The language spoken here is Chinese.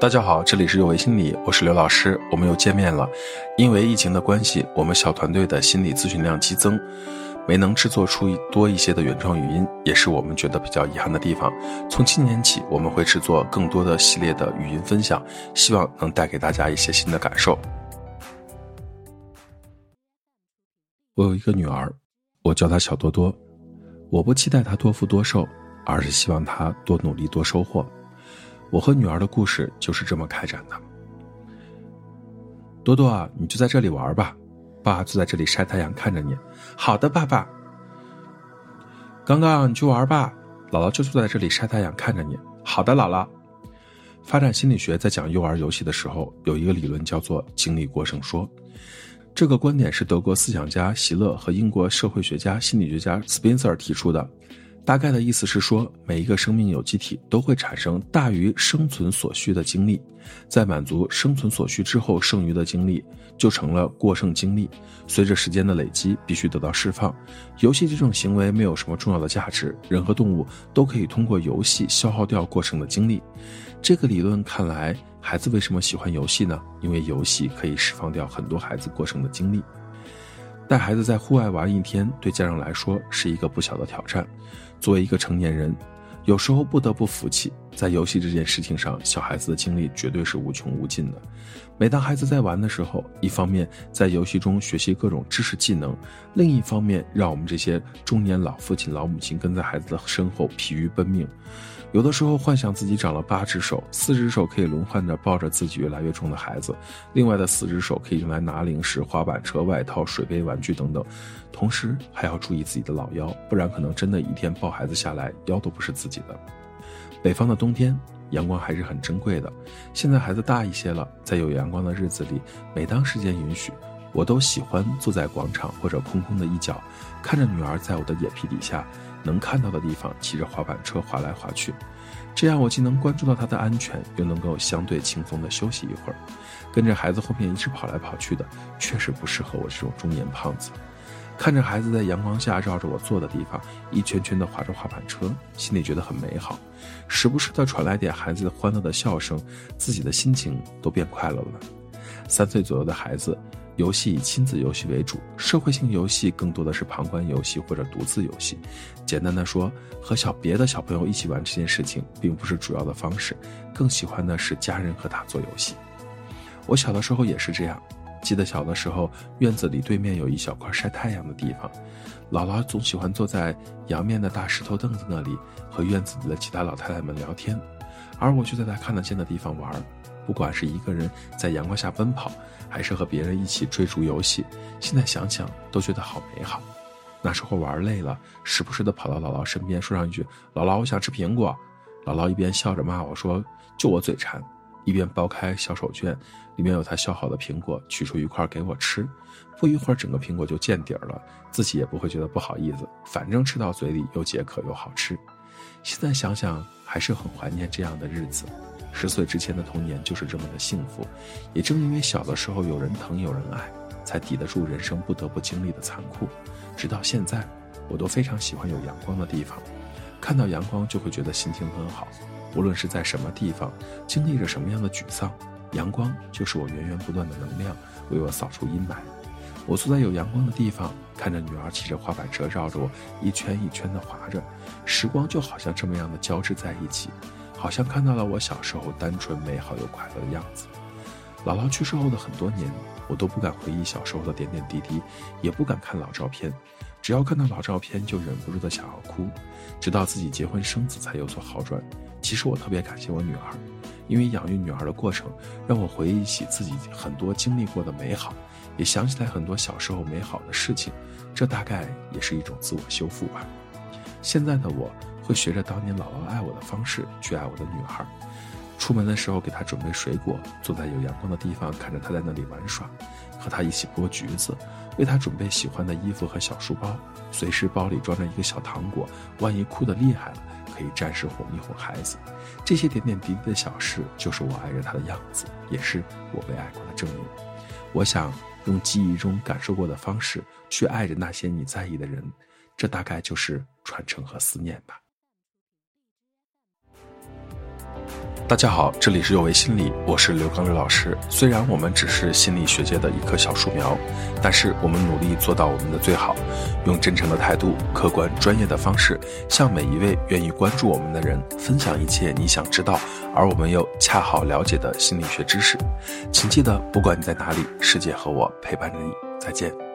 大家好，这里是有为心理，我是刘老师，我们又见面了。因为疫情的关系，我们小团队的心理咨询量激增，没能制作出多一些的原创语音，也是我们觉得比较遗憾的地方。从今年起，我们会制作更多的系列的语音分享，希望能带给大家一些新的感受。我有一个女儿，我叫她小多多。我不期待她多富多寿，而是希望她多努力多收获。我和女儿的故事就是这么开展的。多多啊，你就在这里玩吧，爸就在这里晒太阳看着你。好的，爸爸。刚刚你去玩吧，姥姥就坐在这里晒太阳看着你。好的，姥姥。发展心理学在讲幼儿游戏的时候，有一个理论叫做经历过剩说。这个观点是德国思想家席勒和英国社会学家、心理学家斯宾塞尔提出的。大概的意思是说，每一个生命有机体都会产生大于生存所需的精力，在满足生存所需之后，剩余的精力就成了过剩精力，随着时间的累积，必须得到释放。游戏这种行为没有什么重要的价值，人和动物都可以通过游戏消耗掉过剩的精力。这个理论看来，孩子为什么喜欢游戏呢？因为游戏可以释放掉很多孩子过剩的精力。带孩子在户外玩一天，对家长来说是一个不小的挑战。作为一个成年人，有时候不得不服气，在游戏这件事情上，小孩子的精力绝对是无穷无尽的。每当孩子在玩的时候，一方面在游戏中学习各种知识技能，另一方面让我们这些中年老父亲、老母亲跟在孩子的身后疲于奔命。有的时候幻想自己长了八只手，四只手可以轮换着抱着自己越来越重的孩子，另外的四只手可以用来拿零食、滑板车、外套、水杯、玩具等等，同时还要注意自己的老腰，不然可能真的一天抱孩子下来腰都不是自己的。北方的冬天阳光还是很珍贵的，现在孩子大一些了，在有阳光的日子里，每当时间允许，我都喜欢坐在广场或者空空的一角，看着女儿在我的眼皮底下。能看到的地方，骑着滑板车滑来滑去，这样我既能关注到她的安全，又能够相对轻松的休息一会儿。跟着孩子后面一直跑来跑去的，确实不适合我这种中年胖子。看着孩子在阳光下绕着我坐的地方，一圈圈的滑着滑板车，心里觉得很美好。时不时的传来点孩子欢乐的笑声，自己的心情都变快乐了。三岁左右的孩子。游戏以亲子游戏为主，社会性游戏更多的是旁观游戏或者独自游戏。简单的说，和小别的小朋友一起玩这件事情，并不是主要的方式，更喜欢的是家人和他做游戏。我小的时候也是这样，记得小的时候，院子里对面有一小块晒太阳的地方，姥姥总喜欢坐在阳面的大石头凳子那里，和院子里的其他老太太们聊天，而我就在她看得见的地方玩。不管是一个人在阳光下奔跑，还是和别人一起追逐游戏，现在想想都觉得好美好。那时候玩累了，时不时的跑到姥姥身边，说上一句：“姥姥，我想吃苹果。”姥姥一边笑着骂我说：“就我嘴馋。”一边剥开小手绢，里面有她削好的苹果，取出一块给我吃。不一会儿，整个苹果就见底儿了，自己也不会觉得不好意思，反正吃到嘴里又解渴又好吃。现在想想，还是很怀念这样的日子。十岁之前的童年就是这么的幸福，也正因为小的时候有人疼有人爱，才抵得住人生不得不经历的残酷。直到现在，我都非常喜欢有阳光的地方，看到阳光就会觉得心情很好。无论是在什么地方，经历着什么样的沮丧，阳光就是我源源不断的能量，为我扫除阴霾。我坐在有阳光的地方，看着女儿骑着滑板车绕着我一圈一圈的滑着，时光就好像这么样的交织在一起。好像看到了我小时候单纯、美好又快乐的样子。姥姥去世后的很多年，我都不敢回忆小时候的点点滴滴，也不敢看老照片。只要看到老照片，就忍不住的想要哭。直到自己结婚生子，才有所好转。其实我特别感谢我女儿，因为养育女儿的过程，让我回忆起自己很多经历过的美好，也想起来很多小时候美好的事情。这大概也是一种自我修复吧。现在的我。会学着当年姥姥爱我的方式去爱我的女孩，出门的时候给她准备水果，坐在有阳光的地方看着她在那里玩耍，和她一起剥橘子，为她准备喜欢的衣服和小书包，随时包里装着一个小糖果，万一哭得厉害了，可以暂时哄一哄孩子。这些点点滴滴的小事，就是我爱着他的样子，也是我被爱过的证明。我想用记忆中感受过的方式去爱着那些你在意的人，这大概就是传承和思念吧。大家好，这里是有为心理，我是刘刚刘老师。虽然我们只是心理学界的一棵小树苗，但是我们努力做到我们的最好，用真诚的态度、客观专业的方式，向每一位愿意关注我们的人分享一切你想知道而我们又恰好了解的心理学知识。请记得，不管你在哪里，世界和我陪伴着你。再见。